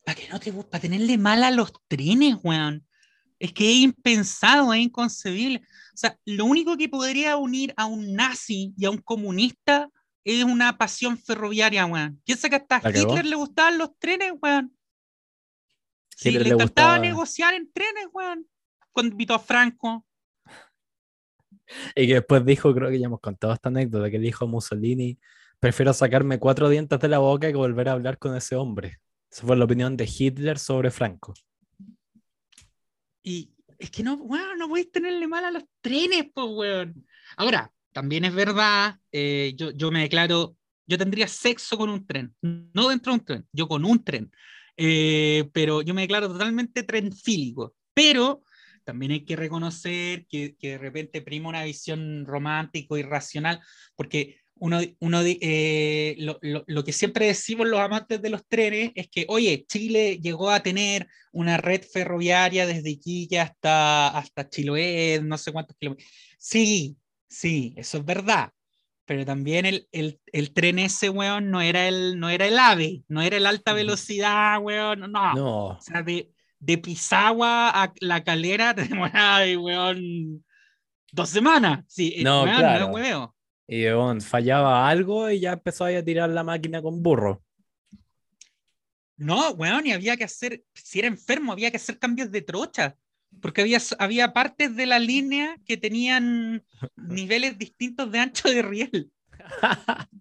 para que no te para tenerle mal a los trenes, weón. Es que es impensado, es inconcebible. O sea, lo único que podría unir a un nazi y a un comunista es una pasión ferroviaria, weón. Piensa que hasta a. Hitler le gustaban los trenes, weón. Sí, Hitler le le encantaba gustaba- negociar en trenes, weón. Invitó a Franco. Y que después dijo, creo que ya hemos contado esta anécdota, que dijo Mussolini, prefiero sacarme cuatro dientes de la boca que volver a hablar con ese hombre. Esa fue la opinión de Hitler sobre Franco. Y es que no, weón, no podéis tenerle mal a los trenes, pues, weón. Ahora, también es verdad, eh, yo, yo me declaro, yo tendría sexo con un tren, no dentro de un tren, yo con un tren. Eh, pero yo me declaro totalmente trenfílico. Pero también hay que reconocer que, que de repente prima una visión romántico y racional, porque uno, uno eh, lo, lo- lo que siempre decimos los amantes de los trenes es que, oye, Chile llegó a tener una red ferroviaria desde Iquique hasta, hasta Chiloé, no sé cuántos kilómetros. Sí, sí, eso es verdad. Pero también el, el, el tren ese, weón, no era el, no era el AVE, no era el alta velocidad, weón, no. No, O sea, de, de Pisagua a La Calera te demoraba, weón, dos semanas. Sí, No, weón, claro. es hueveo. Y weón, fallaba algo y ya empezó a tirar la máquina con burro. No, weón, y había que hacer, si era enfermo, había que hacer cambios de trocha, porque había, había partes de la línea que tenían niveles distintos de ancho de riel.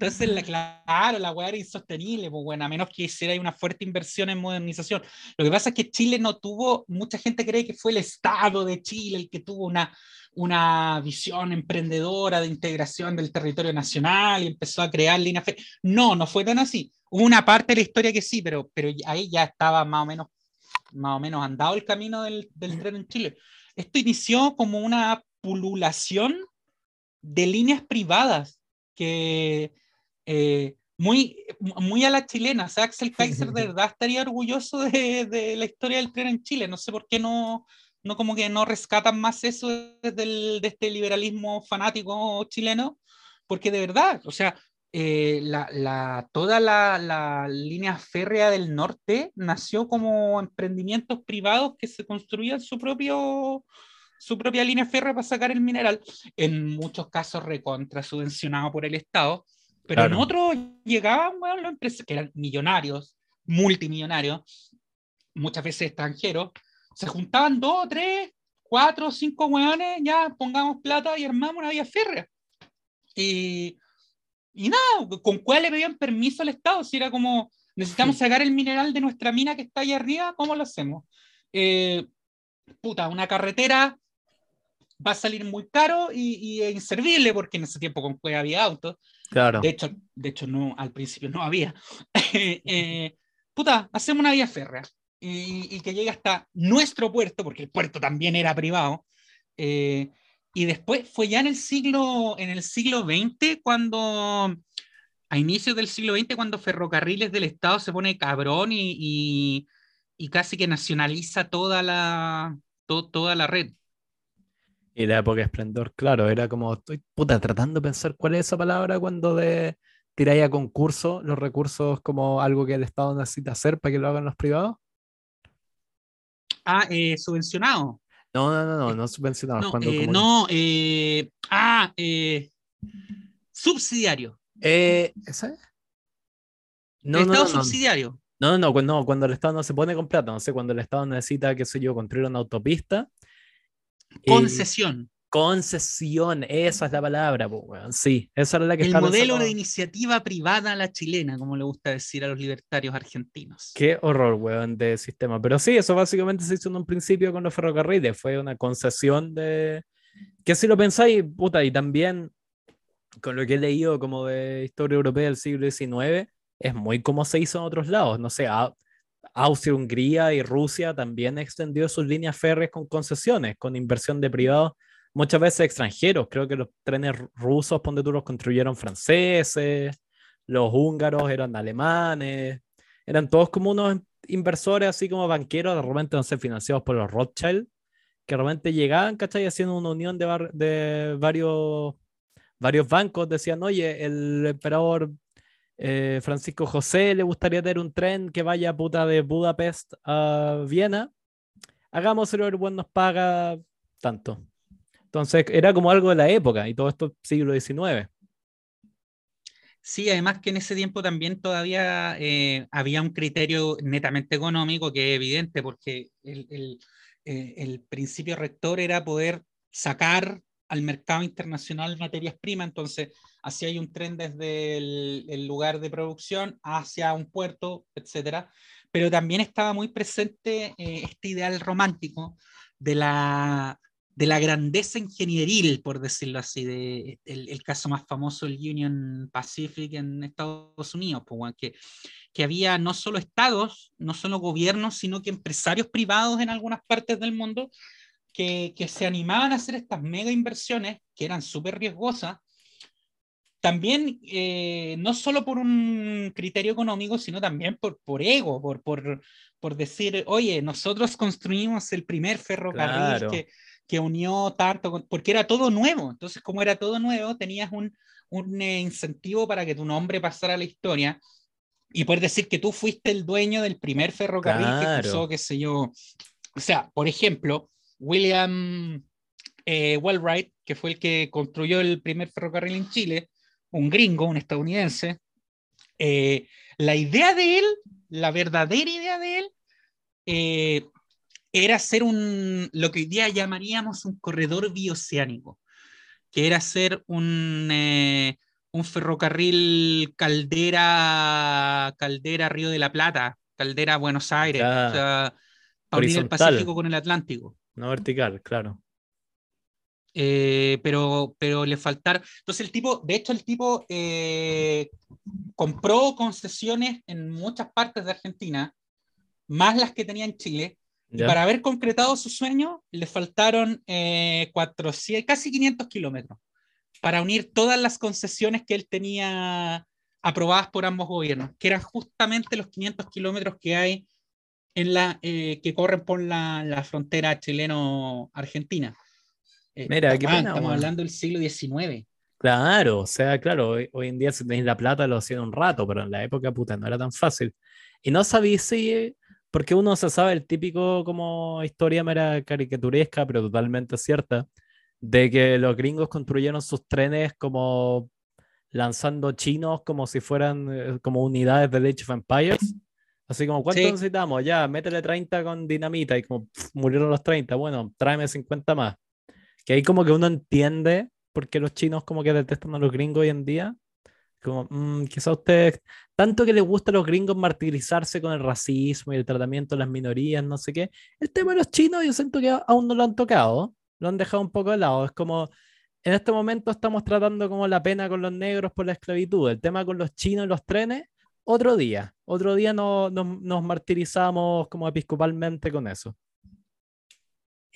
Entonces, la, claro, la weá era insostenible, pues bueno, a menos que hiciera una fuerte inversión en modernización. Lo que pasa es que Chile no tuvo, mucha gente cree que fue el Estado de Chile el que tuvo una, una visión emprendedora de integración del territorio nacional y empezó a crear líneas. No, no fue tan así. Hubo una parte de la historia que sí, pero, pero ahí ya estaba más o menos, más o menos andado el camino del, del tren en Chile. Esto inició como una pululación de líneas privadas que eh, muy, muy a la chilena. O sea, Axel Kaiser de verdad estaría orgulloso de, de la historia del tren en Chile. No sé por qué no, no como que no rescatan más eso desde el- de este liberalismo fanático chileno, porque de verdad, o sea, eh, la, la- toda la, la línea férrea del norte nació como emprendimientos privados que se construían su propio su propia línea férrea para sacar el mineral, en muchos casos recontra subvencionado por el Estado, pero en Claro. otros llegaban bueno, los empresarios que eran millonarios, multimillonarios, muchas veces extranjeros, se juntaban dos, tres, cuatro, cinco hueones, ya pongamos plata y armamos una vía férrea. Y, y nada, ¿con cuál le pedían permiso al Estado? Si era como, necesitamos sacar el mineral de nuestra mina que está ahí arriba, ¿cómo lo hacemos? Eh, puta, una carretera va a salir muy caro y, y es inservible porque en ese tiempo con cueva había autos. Claro. De hecho, de hecho no, al principio no había. Eh, puta, hacemos una vía férrea y, que llegue hasta nuestro puerto, porque el puerto también era privado. eh, y después fue ya en el siglo, en el siglo XX cuando, a inicios del siglo XX, cuando Ferrocarriles del Estado se pone cabrón y, casi que nacionaliza toda la, to- toda la red. Y la época de esplendor, claro, era como, estoy puta tratando de pensar cuál es esa palabra cuando de tiráis a concurso los recursos como algo que el Estado necesita hacer para que lo hagan los privados. Ah, eh, subvencionado. No, no, no, no, no subvencionados. No, cuando eh, como- no, eh, ah, eh, subsidiario. Eh, ¿esa es? No, Estado no, no. subsidiario. No, no, no, cuando el Estado no se pone con plata, no sé, cuando el Estado necesita, qué sé yo, construir una autopista. Concesión. concesión, esa es la palabra, weón. Sí, esa era la que el modelo de iniciativa privada a la chilena, como le gusta decir a los libertarios argentinos. Qué horror, weón, de sistema. Pero sí, eso básicamente se hizo en un principio con los ferrocarriles. Fue una concesión de. Que si lo pensáis, puta, y también con lo que he leído como de historia europea del siglo XIX, es muy como se hizo en otros lados. No sé, Au- Austria, Hungría y Rusia también extendió sus líneas férreas con concesiones, con inversión de privados, muchas veces extranjeros. Creo que los trenes rusos, ponte tú, los construyeron franceses, los húngaros eran alemanes eran todos como unos inversores, así como banqueros, de repente, no sé, financiados por los Rothschild, que de repente llegaban, ¿cachai? Haciendo una unión de, de varios, varios bancos, decían, oye, el emperador eh, Francisco José le gustaría tener un tren que vaya puta de Budapest a Viena, hagámoslo, el buen nos paga tanto. Entonces era como algo de la época y todo esto siglo XIX. Sí, además que en ese tiempo también todavía eh, había un criterio netamente económico que es evidente, porque eh, el principio rector era poder sacar al mercado internacional materias primas, entonces así hay un tren desde el, el lugar de producción hacia un puerto, etcétera, pero también estaba muy presente eh, este ideal romántico de la, de la grandeza ingenieril, por decirlo así, de, el, el caso más famoso, el Union Pacific en Estados Unidos, pues, que, que había no solo estados, no solo gobiernos, sino que empresarios privados en algunas partes del mundo que, que se animaban a hacer estas mega inversiones, que eran súper riesgosas, también eh, no solo por un criterio económico, sino también por, por ego, por, por, por decir, oye, nosotros construimos el primer ferrocarril Claro. que, que unió tanto, con- porque era todo nuevo. Entonces, como era todo nuevo, tenías un, un eh, incentivo para que tu nombre pasara a la historia. y poder decir que tú fuiste el dueño del primer ferrocarril Claro. que cruzó, qué sé yo. O sea, por ejemplo, William eh, Wellwright, que fue el que construyó el primer ferrocarril en Chile, un gringo, un estadounidense, eh, la idea de él, la verdadera idea de él, eh, era hacer un, lo que hoy día llamaríamos un corredor bioceánico, que era hacer un, eh, un ferrocarril Caldera, Caldera Río de la Plata, Caldera Buenos Aires, Ya. o sea, para unir el. Pacífico con el Atlántico. No vertical, claro. Eh, pero, pero le faltaron. Entonces, el tipo, de hecho, el tipo eh, compró concesiones en muchas partes de Argentina, más las que tenía en Chile, y para haber concretado su sueño, le faltaron eh, 400, casi 500 kilómetros para unir todas las concesiones que él tenía aprobadas por ambos gobiernos, que eran justamente los 500 kilómetros que hay en la, eh, que corren por la, la frontera chileno-argentina. Eh, Mira, qué pena, Estamos hablando del siglo XIX. Claro, o sea, claro, hoy, hoy en día si tenéis la plata lo hacían un rato, pero en la época, puta, no era tan fácil. Y no sabía si, porque uno se sabe el típico como historia mera caricaturesca, pero totalmente cierta, de que los gringos construyeron sus trenes como lanzando chinos como si fueran eh, como unidades de Age of Empires. Así como, ¿cuánto Sí. necesitamos? Ya, métele 30 con dinamita y como pf, murieron los 30. Bueno, tráeme 50 más. Que ahí como que uno entiende por qué los chinos como que detestan a los gringos hoy en día. Como, mm, quizá ustedes, tanto que les gusta a los gringos martirizarse con el racismo y el tratamiento de las minorías, no sé qué. El tema de los chinos yo siento que aún no lo han tocado, lo han dejado un poco de lado. Es como, en este momento estamos tratando como la pena con los negros por la esclavitud. El tema con los chinos y los trenes, otro día. Otro día no, nos- nos martirizamos como episcopalmente con eso.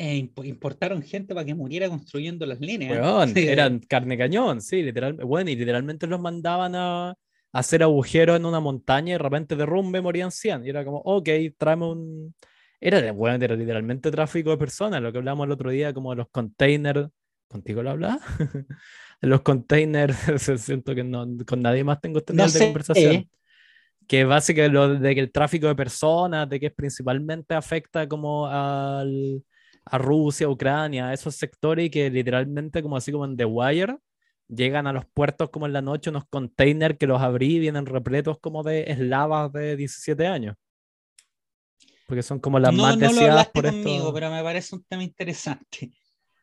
Imp- importaron gente para que muriera construyendo las líneas. Weón, Sí. eran carne cañón, sí, literalmente. Bueno, y literalmente los mandaban a, a hacer agujeros en una montaña y de repente derrumbe morían 100. Y era como, ok, tráeme un. Era, bueno, era literalmente tráfico de personas, lo que hablamos el otro día, como de los containers. ¿Contigo lo hablaba? Los containers, siento que no, con nadie más tengo este No nivel de sé, conversación. Que básicamente lo de que el tráfico de personas, de que principalmente afecta como al, a Rusia, Ucrania, esos sectores y que literalmente, como así como en The Wire, llegan a los puertos como en la noche unos containers que los abrí y vienen repletos como de eslavas de 17 años. Porque son como las no, más no lo deseadas hablaste por conmigo, esto. pero me parece un tema interesante.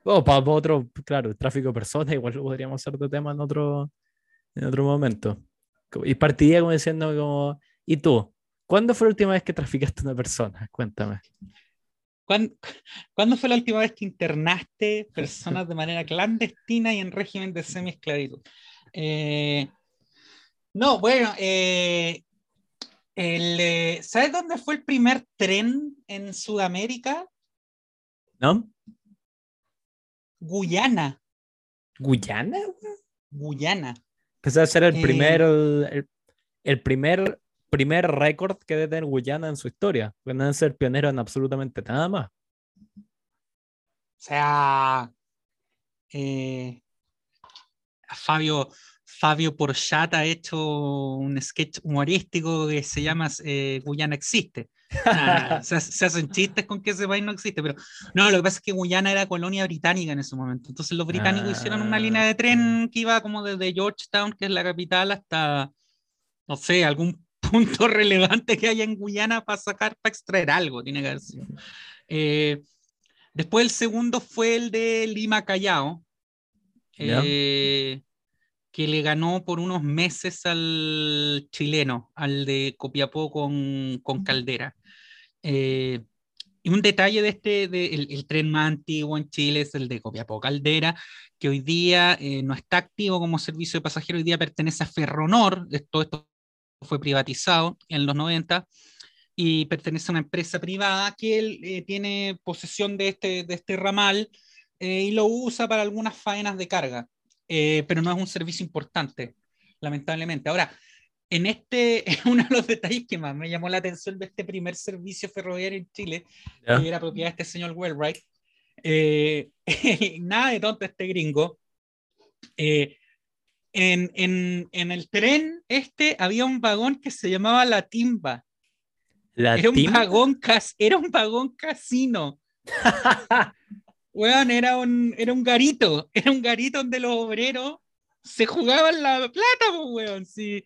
Oh, para otro, claro, el tráfico de personas, igual lo podríamos hacer de tema en otro, en otro momento. Y partiría como diciendo como, ¿y tú? ¿Cuándo fue la última vez que traficaste a una persona? Cuéntame. ¿Cuándo, cuándo fue la última vez que internaste personas de manera clandestina y en régimen de semi-esclavitud? Eh, no, bueno, eh, el, eh, ¿sabes dónde fue el primer tren en Sudamérica? ¿No? Guyana. ¿Guyana? Guyana. Empezó a ser el Eh. primer, el, el primer, primer récord que debe tener Guyana en su historia. Porque no deben ser pioneros en absolutamente nada más. O sea, eh, Fabio, Fabio Porchat ha hecho un sketch humorístico que se llama eh, Guyana existe. Ah, se, se hacen chistes con que ese país no existe, pero no, lo que pasa es que Guyana era colonia británica en ese momento. Entonces los británicos hicieron una línea de tren que iba como desde Georgetown, que es la capital, hasta, no sé, algún punto relevante que haya en Guyana para sacar, para extraer algo, tiene que haber sido. Eh, después el segundo fue el de Lima Callao, eh, que le ganó por unos meses al chileno, al de Copiapó con, con Caldera. Eh, y un detalle de este, de, el, el tren más antiguo en Chile es el de Copiapó Caldera, que hoy día eh, no está activo como servicio de pasajeros, hoy día pertenece a Ferronor, todo esto fue privatizado en los 90 y pertenece a una empresa privada que él, eh, tiene posesión de este, de este ramal eh, y lo usa para algunas faenas de carga, eh, pero no es un servicio importante, lamentablemente. Ahora, en este, uno de los detalles que más me llamó la atención de este primer servicio ferroviario en Chile, que era propiedad de este señor Wellwright, eh, nada de tonto este gringo, eh, en, en, el tren este había un vagón que se llamaba La Timba. ¿La era, un vagón era un vagón casino. Weón, era un, era un garito, era un garito donde los obreros se jugaban la plata, pues, weón, sí.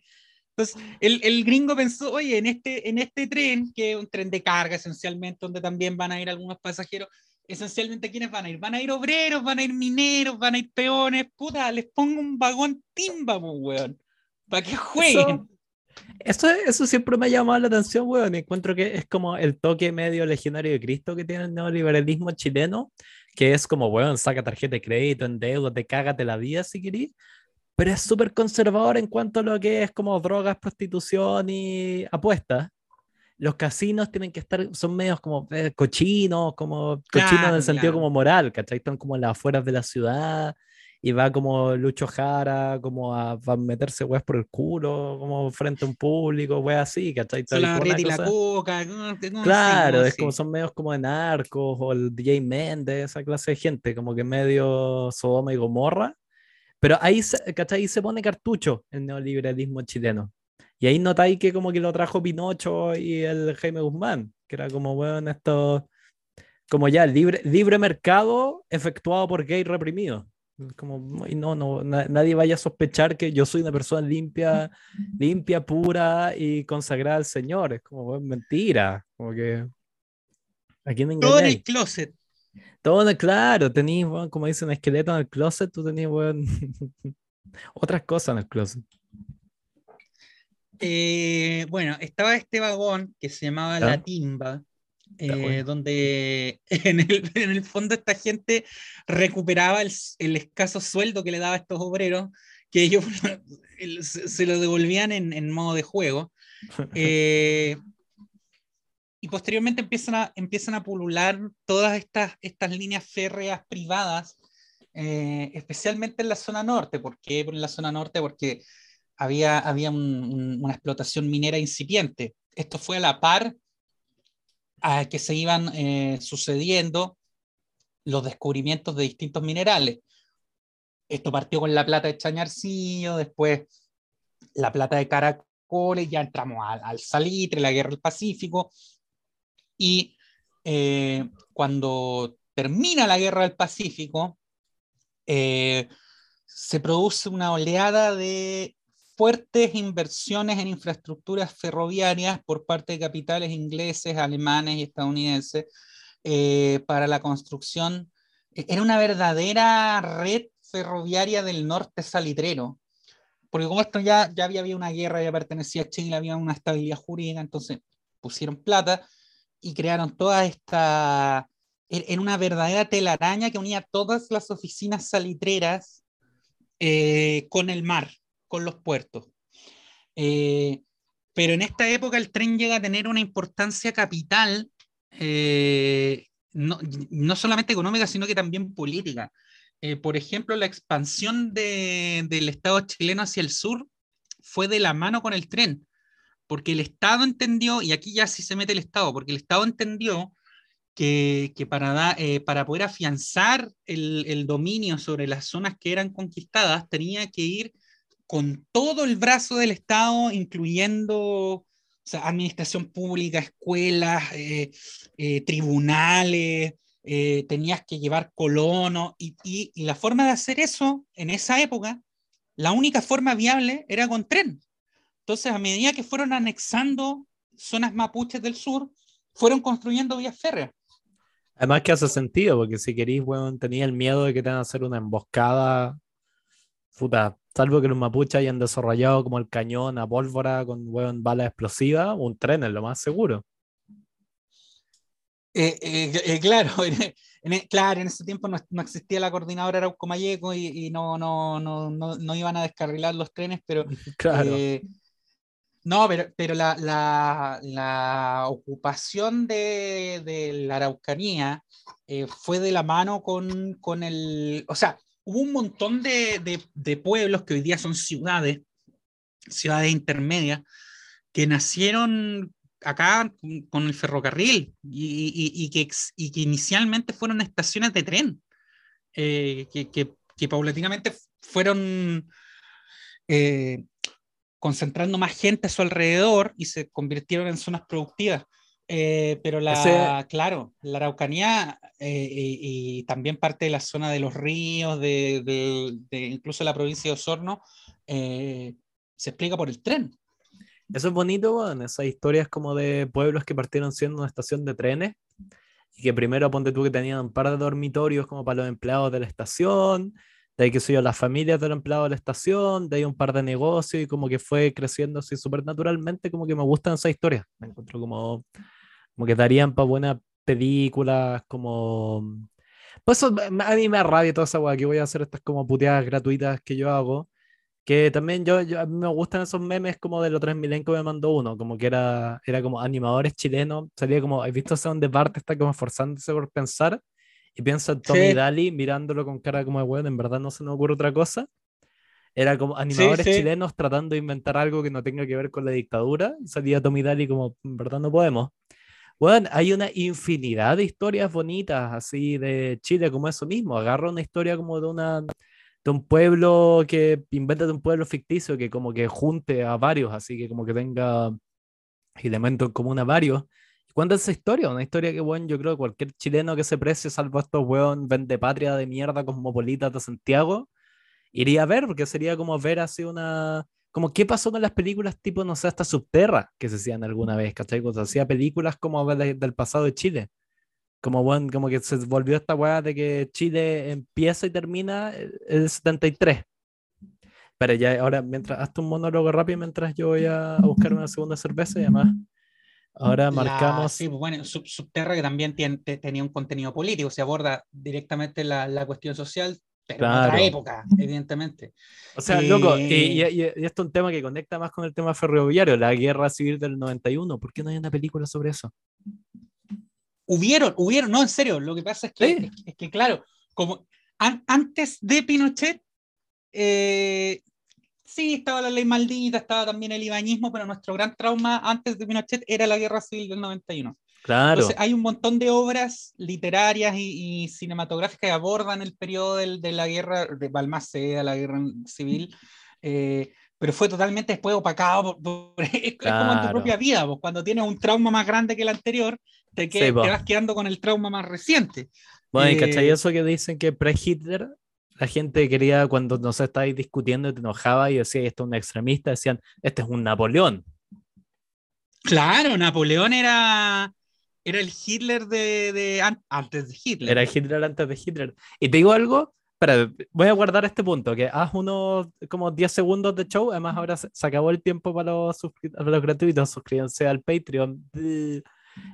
Entonces, el, el, gringo pensó, oye, en este, en este tren, que es un tren de carga esencialmente, donde también van a ir algunos pasajeros, esencialmente, ¿quiénes van a ir? Van a ir obreros, van a ir mineros, van a ir peones, puta, les pongo un vagón timba, pues, weón, para que jueguen. Eso, eso, siempre me ha llamado la atención, weón. Encuentro que es como el toque medio legionario de Cristo que tiene el neoliberalismo chileno, que es como, weón, saca tarjeta de crédito, en deuda, te cágate la vida si querís, pero es súper conservador en cuanto a lo que es como drogas, prostitución y apuestas. Los casinos tienen que estar, son medios como eh, cochinos, como cochinos en el sentido como moral, ¿cachai? Están como en las afueras de la ciudad y va como Lucho Jara, como a, meterse weas por el culo, como frente a un público, weas así, ¿cachai? La y la coca, claro, es como son medios como de narcos o el DJ Méndez, esa clase de gente, como que medio Sodoma y Gomorra pero ahí, ¿cachai? Ahí se pone cartucho el neoliberalismo chileno. Y ahí notáis que como que lo trajo Pinocho y el Jaime Guzmán, que era como, bueno, esto, como ya, libre, libre mercado efectuado por gay reprimidos. Como, no, no, nadie vaya a sospechar que yo soy una persona limpia, limpia, pura y consagrada al Señor. Es como, bueno, mentira. Como que. ¿A quién Todo en el closet. Todo, claro, tenéis, como dicen, esqueleto en el closet, tú tenías, otras cosas en el closet. Eh, bueno, estaba este vagón que se llamaba La Timba, eh, donde en el, fondo esta gente recuperaba el, escaso sueldo que le daba a estos obreros, que ellos se, lo devolvían en, modo de juego. Eh, y posteriormente empiezan a, empiezan a pulular todas estas, estas líneas férreas privadas, eh, especialmente en la zona norte. ¿Por qué en la zona norte? Porque había, había una explotación minera incipiente. Esto fue a la par a que se iban eh, sucediendo los descubrimientos de distintos minerales. Esto partió con la plata de Chañarcillo, después la plata de Caracoles, ya entramos al, al Salitre, la Guerra del Pacífico, y eh, cuando termina la guerra del Pacífico, eh, se produce una oleada de fuertes inversiones en infraestructuras ferroviarias por parte de capitales ingleses, alemanes y estadounidenses eh, para la construcción. Era una verdadera red ferroviaria del norte salitrero, porque como esto ya, ya había, había una guerra, ya pertenecía a Chile, había una estabilidad jurídica, entonces pusieron plata y crearon toda esta, en una verdadera telaraña que unía todas las oficinas salitreras eh, con el mar, con los puertos. Eh, pero en esta época el tren llega a tener una importancia capital, eh, no, no, solamente económica, sino que también política. por ejemplo, la expansión de, del Estado chileno hacia el sur fue de la mano con el tren porque el Estado entendió, y aquí ya sí se mete el Estado, porque el Estado entendió que, que para, eh, para poder afianzar el, dominio sobre las zonas que eran conquistadas, tenía que ir con todo el brazo del Estado, incluyendo administración pública, escuelas, eh, eh, tribunales, tenías que llevar colonos, y, la forma de hacer eso en esa época, la única forma viable era con tren. Entonces, a medida que fueron anexando zonas mapuches del sur, fueron construyendo vías férreas. Además que hace sentido, porque si queréis, bueno, tenía el miedo de que tengan que hacer una emboscada, puta, salvo que los mapuches hayan desarrollado como el cañón a pólvora con bueno, balas explosivas, un tren es lo más seguro. Eh, eh, eh, claro, en, claro, en ese tiempo no, existía la coordinadora Arauco Mayeco y, no, no, no, no, iban a descarrilar los trenes, pero claro. No, pero, pero la, la, la ocupación de, de, la Araucanía fue de la mano con, con, el... O sea, hubo un montón de, de, pueblos que hoy día son ciudades, ciudades intermedias, que nacieron acá con el ferrocarril y, y, que, inicialmente fueron estaciones de tren, eh, que, que, que paulatinamente fueron eh, concentrando más gente a su alrededor y se convirtieron en zonas productivas. Eh, pero la, claro, la Araucanía eh, y, también parte de la zona de los ríos, de, incluso la provincia de Osorno, se explica por el tren. Eso es bonito, bueno, esas historias como de pueblos que partieron siendo una estación de trenes y que primero ponte tú que tenían un par de dormitorios como para los empleados de la estación, de ahí que soy yo, las familias de los empleados de la estación, de ahí un par de negocios y como que fue creciendo así súper naturalmente, como que me gustan esas historias, me encuentro como, como que darían para buenas películas, como... Pues eso, a mí me rabia toda esa weá, que voy a hacer estas como puteadas gratuitas que yo hago, que también yo, a mí me gustan esos memes como de los 3000 que me mandó uno, como que era, era como animadores chilenos, salía como, ¿has visto ese donde Bart está como esforzándose por pensar? Y piensa en Tommy Daly mirándolo con cara como de weón, en verdad no se me ocurre otra cosa. Era como animadores chilenos tratando de inventar algo que no tenga que ver con la dictadura. Salía Tommy Daly como, en verdad no podemos. Bueno, hay una infinidad de historias bonitas así de Chile como eso mismo. Agarra una historia como de una de un pueblo que inventa de un pueblo ficticio que como que junte a varios, así que como que tenga elementos en común a varios. ¿Cuánta es esa historia? Una historia que, bueno, yo creo que cualquier chileno que se precie, salvo estos weón, vende patria de mierda cosmopolitas de Santiago, iría a ver, porque sería como ver así una. Como qué pasó con las películas tipo, no sé, hasta Subterra, que se hacían alguna vez, ¿cachai? Cuando se hacía películas como del pasado de Chile. Como, bueno, como que se volvió esta weá de que Chile empieza y termina el 73. Pero ya, ahora, mientras, hazte un monólogo rápido mientras yo voy a, buscar una segunda cerveza y además. Ahora marcamos. sí, pues bueno, Subterra que también tiene, tenía un contenido político, se aborda directamente la, la cuestión social, pero en otra época, evidentemente. O sea, loco, y, y, esto es un tema que conecta más con el tema ferroviario, la guerra civil del 91. ¿Por qué no hay una película sobre eso? hubieron, hubieron, no, en serio, lo que pasa es que, es, que claro, como antes de Pinochet, eh, sí, estaba la ley maldita, estaba también el ibañismo, pero nuestro gran trauma antes de Pinochet era la guerra civil del 91. Claro. Entonces, hay un montón de obras literarias y, cinematográficas que abordan el periodo de la guerra de Balmaceda, la guerra civil, eh, pero fue totalmente después opacado. es, como en tu propia vida, vos, cuando tienes un trauma más grande que el anterior, te, te vas quedando con el trauma más reciente. Bueno, y ¿cachai? Eh, eso que dicen que pre-Hitler, la gente quería, cuando no se estáis discutiendo, te enojaba y decía, esto es un extremista, decían, este es un Napoleón. Claro, Napoleón era, era el Hitler de, de, antes de Hitler. Era el Hitler antes de Hitler. Y te digo algo, espera, voy a guardar este punto, que haz unos como 10 segundos de show, además ahora se, acabó el tiempo para los, para los gratuitos, suscríbanse al Patreon. Eh,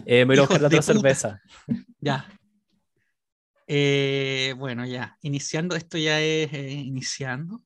me voy a buscar la otra cerveza. Ya. Eh, bueno, ya. Iniciando, esto ya es eh, iniciando.